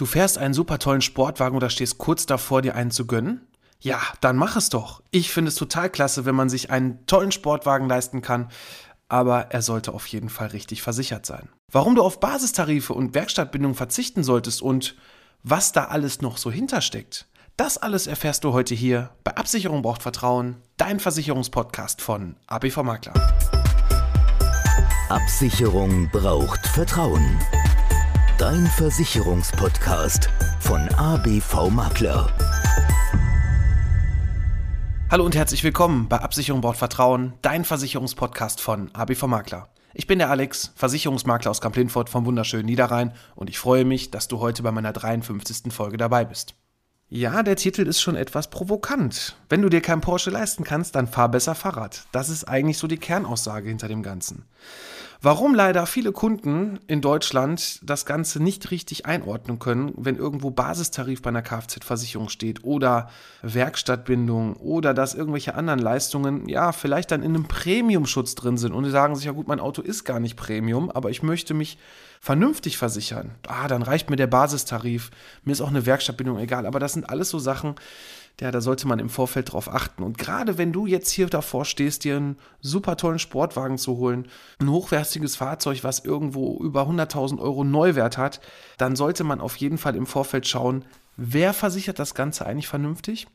Du fährst einen super tollen Sportwagen oder stehst kurz davor, dir einen zu gönnen? Ja, dann mach es doch. Ich finde es total klasse, wenn man sich einen tollen Sportwagen leisten kann, aber er sollte auf jeden Fall richtig versichert sein. Warum du auf Basistarife und Werkstattbindung verzichten solltest und was da alles noch so hintersteckt, das alles erfährst du heute hier bei Absicherung braucht Vertrauen, dein Versicherungspodcast von ABV Makler. Absicherung braucht Vertrauen. Dein Versicherungspodcast von ABV Makler. Hallo und herzlich willkommen bei Absicherung braucht Vertrauen, dein Versicherungspodcast von ABV Makler. Ich bin der Alex, Versicherungsmakler aus Kamp-Lindfort vom wunderschönen Niederrhein und ich freue mich, dass du heute bei meiner 53. Folge dabei bist. Ja, der Titel ist schon etwas provokant. Wenn du dir kein Porsche leisten kannst, dann fahr besser Fahrrad. Das ist eigentlich so die Kernaussage hinter dem Ganzen. Warum leider viele Kunden in Deutschland das Ganze nicht richtig einordnen können, wenn irgendwo Basistarif bei einer Kfz-Versicherung steht oder Werkstattbindung oder dass irgendwelche anderen Leistungen ja vielleicht dann in einem Premiumschutz drin sind und die sagen sich ja gut, mein Auto ist gar nicht Premium, aber ich möchte mich vernünftig versichern. Ah, dann reicht mir der Basistarif, mir ist auch eine Werkstattbindung egal, aber das sind alles so Sachen, ja, da sollte man im Vorfeld drauf achten. Und gerade wenn du jetzt hier davor stehst, dir einen super tollen Sportwagen zu holen, ein hochwertiges Fahrzeug, was irgendwo über 100.000 Euro Neuwert hat, dann sollte man auf jeden Fall im Vorfeld schauen, wer versichert das Ganze eigentlich vernünftig?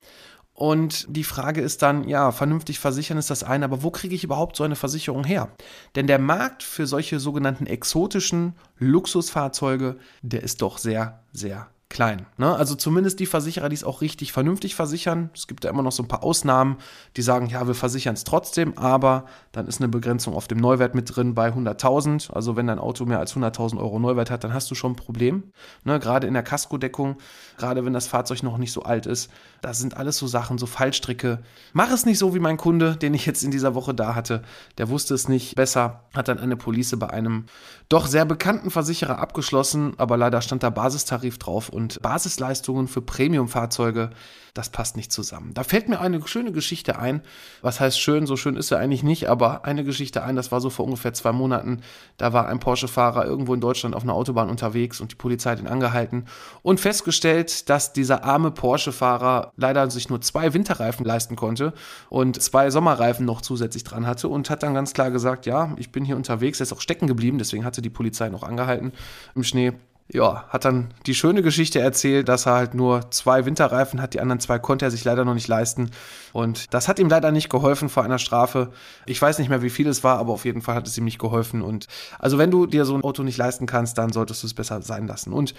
Und die Frage ist dann, ja, vernünftig versichern ist das eine, aber wo kriege ich überhaupt so eine Versicherung her? Denn der Markt für solche sogenannten exotischen Luxusfahrzeuge, der ist doch sehr, sehr klein. Ne? Also zumindest die Versicherer, die es auch richtig vernünftig versichern. Es gibt ja immer noch so ein paar Ausnahmen, die sagen, ja, wir versichern es trotzdem, aber dann ist eine Begrenzung auf dem Neuwert mit drin bei 100.000. Also wenn dein Auto mehr als 100.000 Euro Neuwert hat, dann hast du schon ein Problem. Ne? Gerade in der Kaskodeckung, gerade wenn das Fahrzeug noch nicht so alt ist, das sind alles so Sachen, so Fallstricke. Mach es nicht so wie mein Kunde, den ich jetzt in dieser Woche da hatte. Der wusste es nicht besser, hat dann eine Police bei einem doch sehr bekannten Versicherer abgeschlossen, aber leider stand da Basistarif drauf und Basisleistungen für Premium-Fahrzeuge, das passt nicht zusammen. Da fällt mir eine schöne Geschichte ein. Was heißt schön? So schön ist er eigentlich nicht, aber eine Geschichte ein, das war so vor ungefähr zwei Monaten. Da war ein Porsche-Fahrer irgendwo in Deutschland auf einer Autobahn unterwegs und die Polizei hat ihn angehalten und festgestellt, dass dieser arme Porsche-Fahrer leider sich nur zwei Winterreifen leisten konnte und zwei Sommerreifen noch zusätzlich dran hatte und hat dann ganz klar gesagt, ja, ich bin hier unterwegs, er ist auch stecken geblieben, deswegen hatte die Polizei noch angehalten im Schnee ja, hat dann die schöne Geschichte erzählt, dass er halt nur zwei Winterreifen hat, die anderen zwei konnte er sich leider noch nicht leisten. Und das hat ihm leider nicht geholfen vor einer Strafe. Ich weiß nicht mehr, wie viel es war, aber auf jeden Fall hat es ihm nicht geholfen. Und also wenn du dir so ein Auto nicht leisten kannst, dann solltest du es besser sein lassen. Und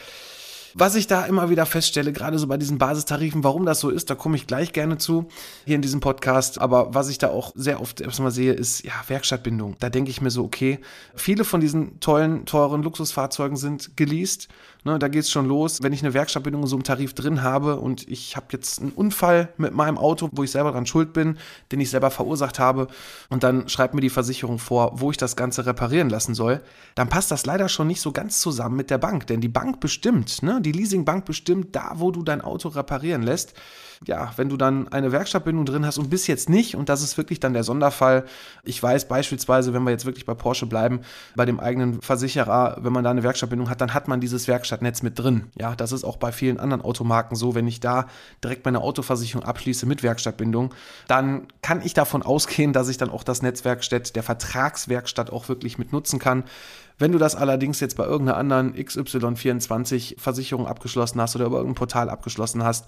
was ich da immer wieder feststelle, gerade so bei diesen Basistarifen, warum das so ist, da komme ich gleich gerne zu hier in diesem Podcast. Aber was ich da auch sehr oft erstmal sehe, ist ja Werkstattbindung. Da denke ich mir so, okay, viele von diesen tollen, teuren Luxusfahrzeugen sind geleast Ne, da geht es schon los. Wenn ich eine Werkstattbindung in so einem Tarif drin habe und ich habe jetzt einen Unfall mit meinem Auto, wo ich selber dran schuld bin, den ich selber verursacht habe, und dann schreibt mir die Versicherung vor, wo ich das Ganze reparieren lassen soll, dann passt das leider schon nicht so ganz zusammen mit der Bank. Denn die Bank bestimmt, ne, die Leasingbank bestimmt da, wo du dein Auto reparieren lässt ja, wenn du dann eine Werkstattbindung drin hast und bis jetzt nicht, und das ist wirklich dann der Sonderfall. Ich weiß beispielsweise, wenn wir jetzt wirklich bei Porsche bleiben, bei dem eigenen Versicherer, wenn man da eine Werkstattbindung hat, dann hat man dieses Werkstattnetz mit drin. Ja, das ist auch bei vielen anderen Automarken so. Wenn ich da direkt meine Autoversicherung abschließe mit Werkstattbindung, dann kann ich davon ausgehen, dass ich dann auch das Netzwerkstatt der Vertragswerkstatt auch wirklich mit nutzen kann. Wenn du das allerdings jetzt bei irgendeiner anderen XY24 Versicherung abgeschlossen hast oder über irgendein Portal abgeschlossen hast,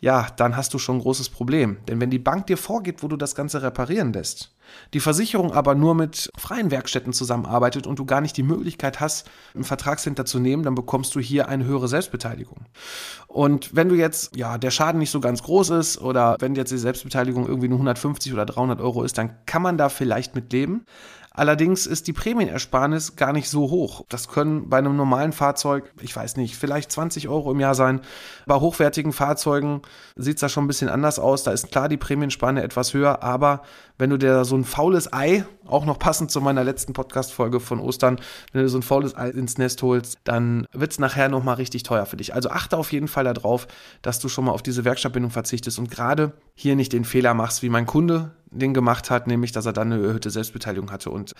ja, dann hast du schon ein großes Problem. Denn wenn die Bank dir vorgibt, wo du das Ganze reparieren lässt, die Versicherung aber nur mit freien Werkstätten zusammenarbeitet und du gar nicht die Möglichkeit hast, einen Vertragshinter zu nehmen, dann bekommst du hier eine höhere Selbstbeteiligung. Und wenn du jetzt, ja, der Schaden nicht so ganz groß ist oder wenn jetzt die Selbstbeteiligung irgendwie nur 150 oder 300 Euro ist, dann kann man da vielleicht mit leben. Allerdings ist die Prämienersparnis gar nicht so hoch. Das können bei einem normalen Fahrzeug, ich weiß nicht, vielleicht 20 Euro im Jahr sein. Bei hochwertigen Fahrzeugen sieht es da schon ein bisschen anders aus. Da ist klar die Prämienspanne etwas höher, aber wenn du dir so ein faules Ei, auch noch passend zu meiner letzten Podcast-Folge von Ostern, wenn du so ein faules Ei ins Nest holst, dann wird es nachher nochmal richtig teuer für dich. Also achte auf jeden Fall darauf, dass du schon mal auf diese Werkstattbindung verzichtest und gerade hier nicht den Fehler machst, wie mein Kunde, den gemacht hat, nämlich dass er dann eine erhöhte Selbstbeteiligung hatte. Und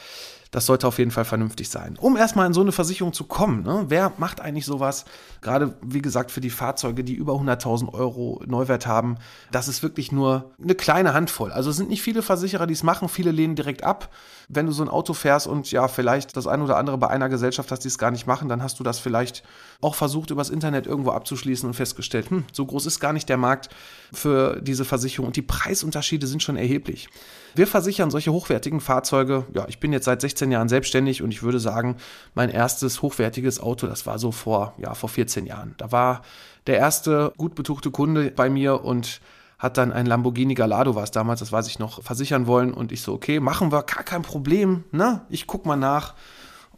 das sollte auf jeden Fall vernünftig sein. Um erstmal in so eine Versicherung zu kommen, ne? wer macht eigentlich sowas? Gerade, wie gesagt, für die Fahrzeuge, die über 100.000 Euro Neuwert haben, das ist wirklich nur eine kleine Handvoll. Also es sind nicht viele Versicherer, die es machen, viele lehnen direkt ab. Wenn du so ein Auto fährst und ja, vielleicht das ein oder andere bei einer Gesellschaft hast, die es gar nicht machen, dann hast du das vielleicht auch versucht, übers Internet irgendwo abzuschließen und festgestellt, hm, so groß ist gar nicht der Markt für diese Versicherung und die Preisunterschiede sind schon erheblich. Wir versichern solche hochwertigen Fahrzeuge. Ja, ich bin jetzt seit 16 Jahren selbstständig und ich würde sagen, mein erstes hochwertiges Auto, das war so vor, ja, vor 14 Jahren. Da war der erste gut betuchte Kunde bei mir und hat dann ein Lamborghini Gallardo, war es damals, das weiß ich noch, versichern wollen. Und ich so, okay, machen wir, gar kein Problem, ne? Ich guck mal nach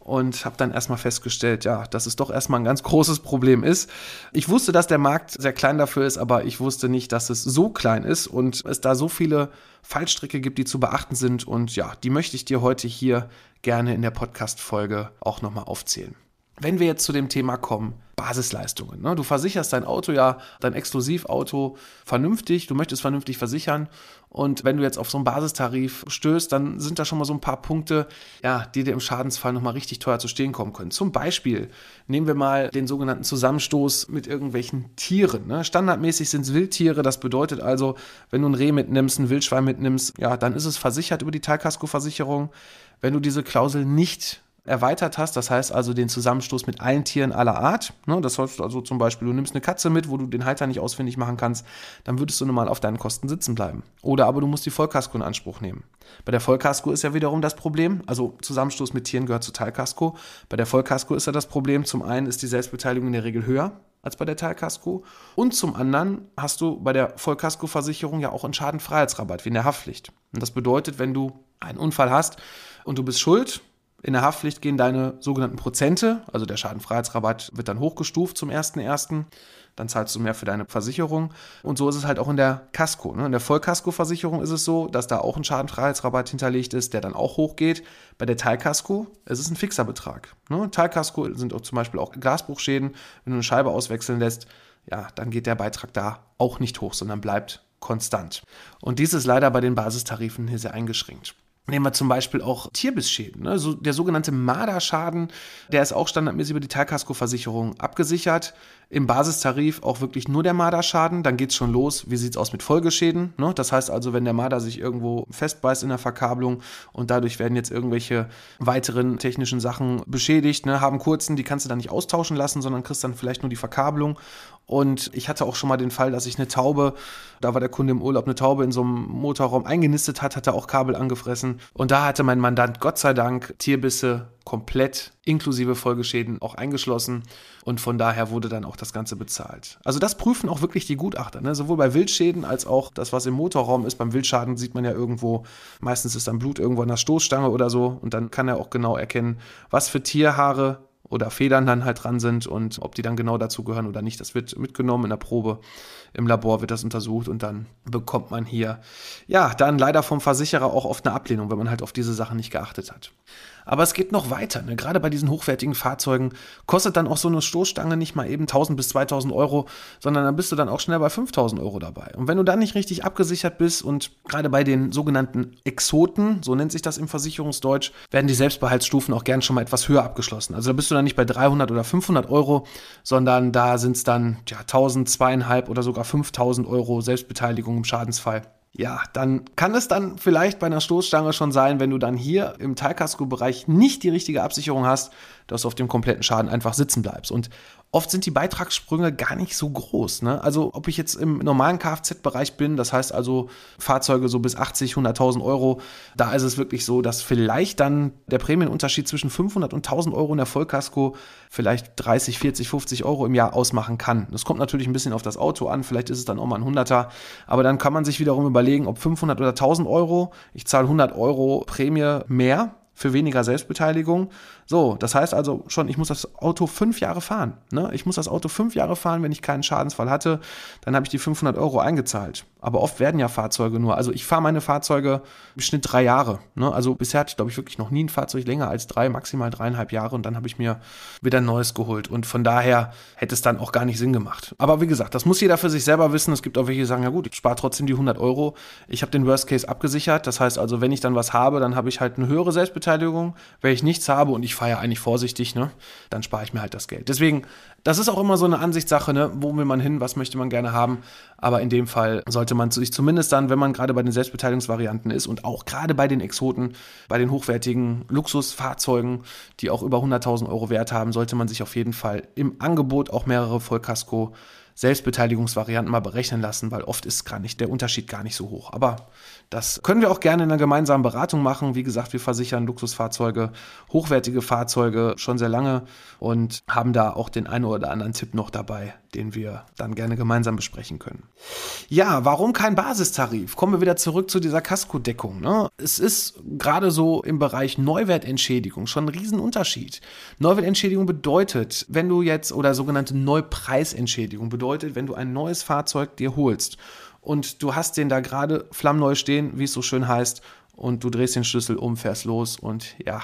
und habe dann erstmal festgestellt, ja, dass es doch erstmal ein ganz großes Problem ist. Ich wusste, dass der Markt sehr klein dafür ist, aber ich wusste nicht, dass es so klein ist und es da so viele Fallstricke gibt, die zu beachten sind und ja, die möchte ich dir heute hier gerne in der Podcast Folge auch nochmal aufzählen. Wenn wir jetzt zu dem Thema kommen, Basisleistungen. Ne? Du versicherst dein Auto ja, dein Exklusivauto vernünftig, du möchtest vernünftig versichern und wenn du jetzt auf so einen Basistarif stößt, dann sind da schon mal so ein paar Punkte, ja, die dir im Schadensfall nochmal richtig teuer zu stehen kommen können. Zum Beispiel nehmen wir mal den sogenannten Zusammenstoß mit irgendwelchen Tieren. Ne? Standardmäßig sind es Wildtiere, das bedeutet also, wenn du ein Reh mitnimmst, ein Wildschwein mitnimmst, ja, dann ist es versichert über die Teilkaskoversicherung. Wenn du diese Klausel nicht erweitert hast, das heißt also den Zusammenstoß mit allen Tieren aller Art. Ne, das heißt also zum Beispiel, du nimmst eine Katze mit, wo du den Halter nicht ausfindig machen kannst, dann würdest du normal auf deinen Kosten sitzen bleiben. Oder aber du musst die Vollkasko in Anspruch nehmen. Bei der Vollkasko ist ja wiederum das Problem, also Zusammenstoß mit Tieren gehört zu Teilkasko. Bei der Vollkasko ist ja das Problem, zum einen ist die Selbstbeteiligung in der Regel höher als bei der Teilkasko und zum anderen hast du bei der Vollkaskoversicherung ja auch einen Schadenfreiheitsrabatt wie in der Haftpflicht. Und das bedeutet, wenn du einen Unfall hast und du bist schuld, in der Haftpflicht gehen deine sogenannten Prozente, also der Schadenfreiheitsrabatt wird dann hochgestuft zum 1.1., dann zahlst du mehr für deine Versicherung. Und so ist es halt auch in der Casco. Ne? In der Vollkaskoversicherung ist es so, dass da auch ein Schadenfreiheitsrabatt hinterlegt ist, der dann auch hochgeht. Bei der Teilkasko ist es ein fixer Betrag. Ne? Teilkasko sind auch zum Beispiel auch Glasbruchschäden. Wenn du eine Scheibe auswechseln lässt, ja, dann geht der Beitrag da auch nicht hoch, sondern bleibt konstant. Und dies ist leider bei den Basistarifen hier sehr eingeschränkt. Nehmen wir zum Beispiel auch Tierbissschäden. Ne? So, der sogenannte Marderschaden, der ist auch standardmäßig über die Teilkaskoversicherung abgesichert. Im Basistarif auch wirklich nur der Marderschaden. Dann geht es schon los. Wie sieht es aus mit Folgeschäden? Ne? Das heißt also, wenn der Marder sich irgendwo festbeißt in der Verkabelung und dadurch werden jetzt irgendwelche weiteren technischen Sachen beschädigt, ne? haben kurzen, die kannst du dann nicht austauschen lassen, sondern kriegst dann vielleicht nur die Verkabelung. Und ich hatte auch schon mal den Fall, dass ich eine Taube, da war der Kunde im Urlaub, eine Taube in so einem Motorraum eingenistet hat, hat er auch Kabel angefressen. Und da hatte mein Mandant Gott sei Dank Tierbisse komplett inklusive Folgeschäden auch eingeschlossen und von daher wurde dann auch das Ganze bezahlt. Also das prüfen auch wirklich die Gutachter, ne? sowohl bei Wildschäden als auch das, was im Motorraum ist. Beim Wildschaden sieht man ja irgendwo, meistens ist dann Blut irgendwo an der Stoßstange oder so und dann kann er auch genau erkennen, was für Tierhaare oder Federn dann halt dran sind und ob die dann genau dazu gehören oder nicht. Das wird mitgenommen in der Probe. Im Labor wird das untersucht und dann bekommt man hier, ja, dann leider vom Versicherer auch oft eine Ablehnung, wenn man halt auf diese Sachen nicht geachtet hat. Aber es geht noch weiter. Ne? Gerade bei diesen hochwertigen Fahrzeugen kostet dann auch so eine Stoßstange nicht mal eben 1000 bis 2000 Euro, sondern dann bist du dann auch schnell bei 5000 Euro dabei. Und wenn du dann nicht richtig abgesichert bist und gerade bei den sogenannten Exoten, so nennt sich das im Versicherungsdeutsch, werden die Selbstbehaltsstufen auch gern schon mal etwas höher abgeschlossen. Also da bist du dann nicht bei 300 oder 500 Euro, sondern da sind es dann ja, 1000, zweieinhalb oder sogar 5000 Euro Selbstbeteiligung im Schadensfall ja, dann kann es dann vielleicht bei einer Stoßstange schon sein, wenn du dann hier im Teilkasko-Bereich nicht die richtige Absicherung hast, dass du auf dem kompletten Schaden einfach sitzen bleibst. Und oft sind die Beitragssprünge gar nicht so groß. Ne? Also ob ich jetzt im normalen Kfz-Bereich bin, das heißt also Fahrzeuge so bis 80, 100.000 Euro, da ist es wirklich so, dass vielleicht dann der Prämienunterschied zwischen 500 und 1000 Euro in der Vollkasko vielleicht 30, 40, 50 Euro im Jahr ausmachen kann. Das kommt natürlich ein bisschen auf das Auto an, vielleicht ist es dann auch mal ein 100er, aber dann kann man sich wiederum überlegen, ob 500 oder 1000 Euro, ich zahle 100 Euro Prämie mehr für weniger Selbstbeteiligung, So, das heißt also schon, ich muss das Auto fünf Jahre fahren. Ne? Ich muss das Auto fünf Jahre fahren, wenn ich keinen Schadensfall hatte, dann habe ich die 500 Euro eingezahlt. Aber oft werden ja Fahrzeuge nur, also ich fahre meine Fahrzeuge im Schnitt drei Jahre. Ne? Also bisher hatte ich, glaube ich, wirklich noch nie ein Fahrzeug länger als drei, maximal dreieinhalb Jahre und dann habe ich mir wieder ein neues geholt. Und von daher hätte es dann auch gar nicht Sinn gemacht. Aber wie gesagt, das muss jeder für sich selber wissen. Es gibt auch welche, die sagen, ja gut, ich spare trotzdem die 100 Euro. Ich habe den Worst Case abgesichert. Das heißt also, wenn ich dann was habe, dann habe ich halt eine höhere Selbstbeteiligung. Wenn ich nichts habe und ich fahre ja eigentlich vorsichtig, ne, dann spare ich mir halt das Geld. Deswegen, das ist auch immer so eine Ansichtssache, ne? wo will man hin, was möchte man gerne haben. Aber in dem Fall sollte man sich zumindest dann, wenn man gerade bei den Selbstbeteiligungsvarianten ist und auch gerade bei den Exoten, bei den hochwertigen Luxusfahrzeugen, die auch über 100.000 Euro Wert haben, sollte man sich auf jeden Fall im Angebot auch mehrere Vollkasko Selbstbeteiligungsvarianten mal berechnen lassen, weil oft ist gar nicht der Unterschied gar nicht so hoch. Aber das können wir auch gerne in einer gemeinsamen Beratung machen. Wie gesagt, wir versichern Luxusfahrzeuge, hochwertige Fahrzeuge schon sehr lange und haben da auch den einen oder anderen Tipp noch dabei, den wir dann gerne gemeinsam besprechen können. Ja, warum kein Basistarif? Kommen wir wieder zurück zu dieser Kaskodeckung. Ne? Es ist gerade so im Bereich Neuwertentschädigung schon ein Riesenunterschied. Neuwertentschädigung bedeutet, wenn du jetzt, oder sogenannte Neupreisentschädigung bedeutet, wenn du ein neues Fahrzeug dir holst und du hast den da gerade flammneu stehen, wie es so schön heißt, und du drehst den Schlüssel um, fährst los und ja,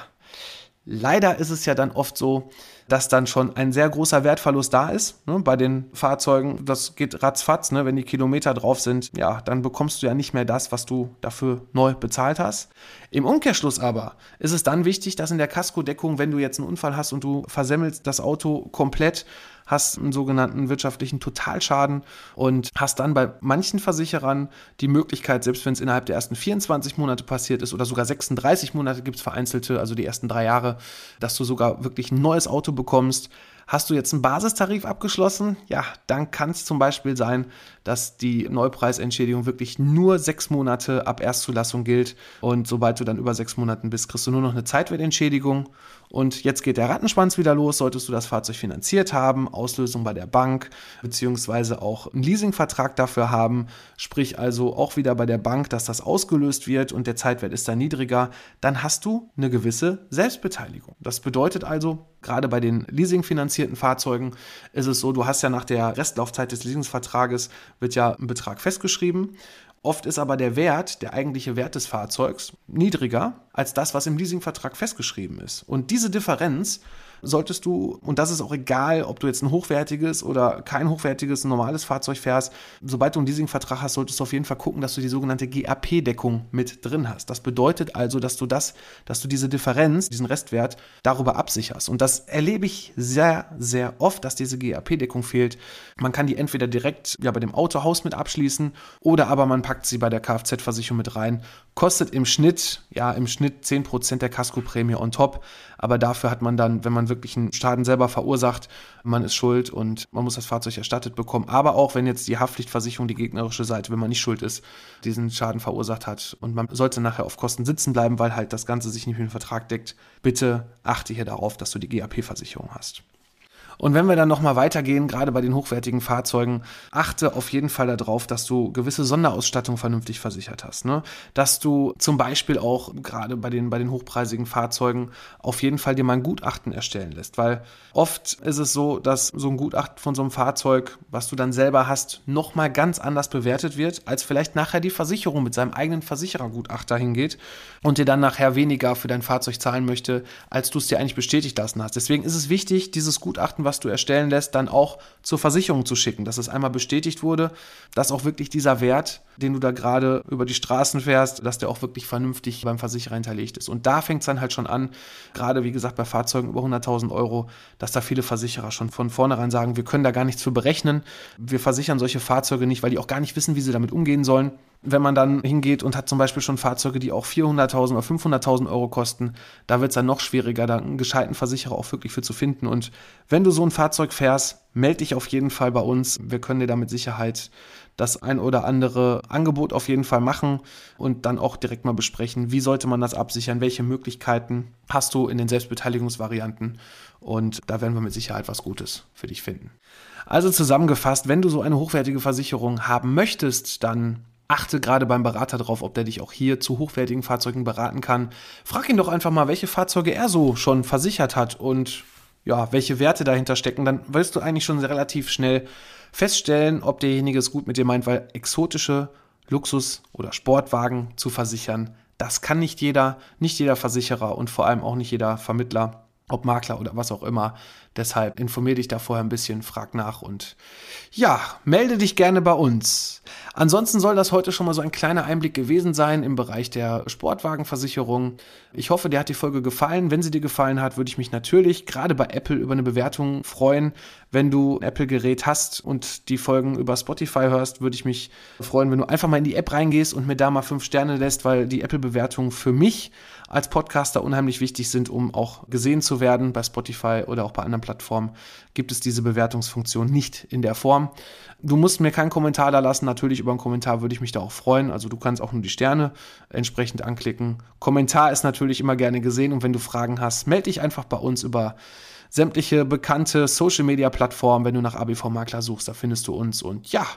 leider ist es ja dann oft so, dass dann schon ein sehr großer Wertverlust da ist ne, bei den Fahrzeugen. Das geht ratzfatz, ne, wenn die Kilometer drauf sind, ja, dann bekommst du ja nicht mehr das, was du dafür neu bezahlt hast. Im Umkehrschluss aber ist es dann wichtig, dass in der Kaskodeckung, wenn du jetzt einen Unfall hast und du versemmelst das Auto komplett, hast einen sogenannten wirtschaftlichen Totalschaden und hast dann bei manchen Versicherern die Möglichkeit, selbst wenn es innerhalb der ersten 24 Monate passiert ist oder sogar 36 Monate gibt es vereinzelte, also die ersten drei Jahre, dass du sogar wirklich ein neues Auto bekommst. Hast du jetzt einen Basistarif abgeschlossen? Ja, dann kann es zum Beispiel sein, dass die Neupreisentschädigung wirklich nur sechs Monate ab Erstzulassung gilt. Und sobald du dann über sechs Monaten bist, kriegst du nur noch eine Zeitwertentschädigung. Und jetzt geht der Rattenschwanz wieder los, solltest du das Fahrzeug finanziert haben, Auslösung bei der Bank, beziehungsweise auch einen Leasingvertrag dafür haben, sprich also auch wieder bei der Bank, dass das ausgelöst wird und der Zeitwert ist dann niedriger, dann hast du eine gewisse Selbstbeteiligung. Das bedeutet also, gerade bei den leasingfinanzierten Fahrzeugen ist es so, du hast ja nach der Restlaufzeit des Leasingsvertrages wird ja ein Betrag festgeschrieben Oft ist aber der Wert, der eigentliche Wert des Fahrzeugs, niedriger als das, was im Leasingvertrag festgeschrieben ist. Und diese Differenz solltest du, und das ist auch egal, ob du jetzt ein hochwertiges oder kein hochwertiges, normales Fahrzeug fährst, sobald du einen Leasingvertrag hast, solltest du auf jeden Fall gucken, dass du die sogenannte GAP-Deckung mit drin hast. Das bedeutet also, dass du das, dass du diese Differenz, diesen Restwert darüber absicherst. Und das erlebe ich sehr, sehr oft, dass diese GAP-Deckung fehlt. Man kann die entweder direkt ja, bei dem Autohaus mit abschließen oder aber man packt sie bei der Kfz-Versicherung mit rein. Kostet im Schnitt, ja, im Schnitt 10% der Kaskoprämie on top. Aber dafür hat man dann, wenn man wirklich einen Schaden selber verursacht, man ist schuld und man muss das Fahrzeug erstattet bekommen. Aber auch wenn jetzt die Haftpflichtversicherung, die gegnerische Seite, wenn man nicht schuld ist, diesen Schaden verursacht hat und man sollte nachher auf Kosten sitzen bleiben, weil halt das Ganze sich nicht mit dem Vertrag deckt, bitte achte hier darauf, dass du die GAP-Versicherung hast. Und wenn wir dann nochmal weitergehen, gerade bei den hochwertigen Fahrzeugen, achte auf jeden Fall darauf, dass du gewisse Sonderausstattung vernünftig versichert hast. Ne? Dass du zum Beispiel auch gerade bei den, bei den hochpreisigen Fahrzeugen auf jeden Fall dir mal ein Gutachten erstellen lässt. Weil oft ist es so, dass so ein Gutachten von so einem Fahrzeug, was du dann selber hast, nochmal ganz anders bewertet wird, als vielleicht nachher die Versicherung mit seinem eigenen Versicherergutachter hingeht und dir dann nachher weniger für dein Fahrzeug zahlen möchte, als du es dir eigentlich bestätigt lassen hast. Deswegen ist es wichtig, dieses Gutachten, was du erstellen lässt, dann auch zur Versicherung zu schicken, dass es einmal bestätigt wurde, dass auch wirklich dieser Wert, den du da gerade über die Straßen fährst, dass der auch wirklich vernünftig beim Versicherer hinterlegt ist. Und da fängt es dann halt schon an, gerade wie gesagt bei Fahrzeugen über 100.000 Euro, dass da viele Versicherer schon von vornherein sagen, wir können da gar nichts für berechnen. Wir versichern solche Fahrzeuge nicht, weil die auch gar nicht wissen, wie sie damit umgehen sollen wenn man dann hingeht und hat zum Beispiel schon Fahrzeuge, die auch 400.000 oder 500.000 Euro kosten, da wird es dann noch schwieriger, da einen gescheiten Versicherer auch wirklich für zu finden. Und wenn du so ein Fahrzeug fährst, melde dich auf jeden Fall bei uns. Wir können dir da mit Sicherheit das ein oder andere Angebot auf jeden Fall machen und dann auch direkt mal besprechen, wie sollte man das absichern, welche Möglichkeiten hast du in den Selbstbeteiligungsvarianten und da werden wir mit Sicherheit was Gutes für dich finden. Also zusammengefasst, wenn du so eine hochwertige Versicherung haben möchtest, dann Achte gerade beim Berater drauf, ob der dich auch hier zu hochwertigen Fahrzeugen beraten kann. Frag ihn doch einfach mal, welche Fahrzeuge er so schon versichert hat und ja, welche Werte dahinter stecken. Dann wirst du eigentlich schon relativ schnell feststellen, ob derjenige es gut mit dir meint, weil exotische Luxus- oder Sportwagen zu versichern, das kann nicht jeder, nicht jeder Versicherer und vor allem auch nicht jeder Vermittler ob Makler oder was auch immer. Deshalb informier dich da vorher ein bisschen, frag nach und ja, melde dich gerne bei uns. Ansonsten soll das heute schon mal so ein kleiner Einblick gewesen sein im Bereich der Sportwagenversicherung. Ich hoffe, dir hat die Folge gefallen. Wenn sie dir gefallen hat, würde ich mich natürlich gerade bei Apple über eine Bewertung freuen. Wenn du ein Apple-Gerät hast und die Folgen über Spotify hörst, würde ich mich freuen, wenn du einfach mal in die App reingehst und mir da mal fünf Sterne lässt, weil die Apple-Bewertungen für mich als Podcaster unheimlich wichtig sind, um auch gesehen zu werden. Bei Spotify oder auch bei anderen Plattformen gibt es diese Bewertungsfunktion nicht in der Form. Du musst mir keinen Kommentar da lassen. Natürlich über einen Kommentar würde ich mich da auch freuen. Also du kannst auch nur die Sterne entsprechend anklicken. Kommentar ist natürlich immer gerne gesehen und wenn du Fragen hast, melde dich einfach bei uns über sämtliche bekannte Social Media Plattformen. Wenn du nach ABV Makler suchst, da findest du uns. Und ja,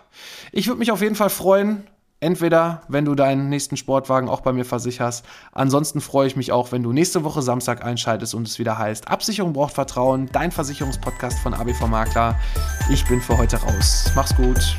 ich würde mich auf jeden Fall freuen, Entweder, wenn du deinen nächsten Sportwagen auch bei mir versicherst. Ansonsten freue ich mich auch, wenn du nächste Woche Samstag einschaltest und es wieder heißt, Absicherung braucht Vertrauen, dein Versicherungspodcast von ABV Makler. Ich bin für heute raus. Mach's gut.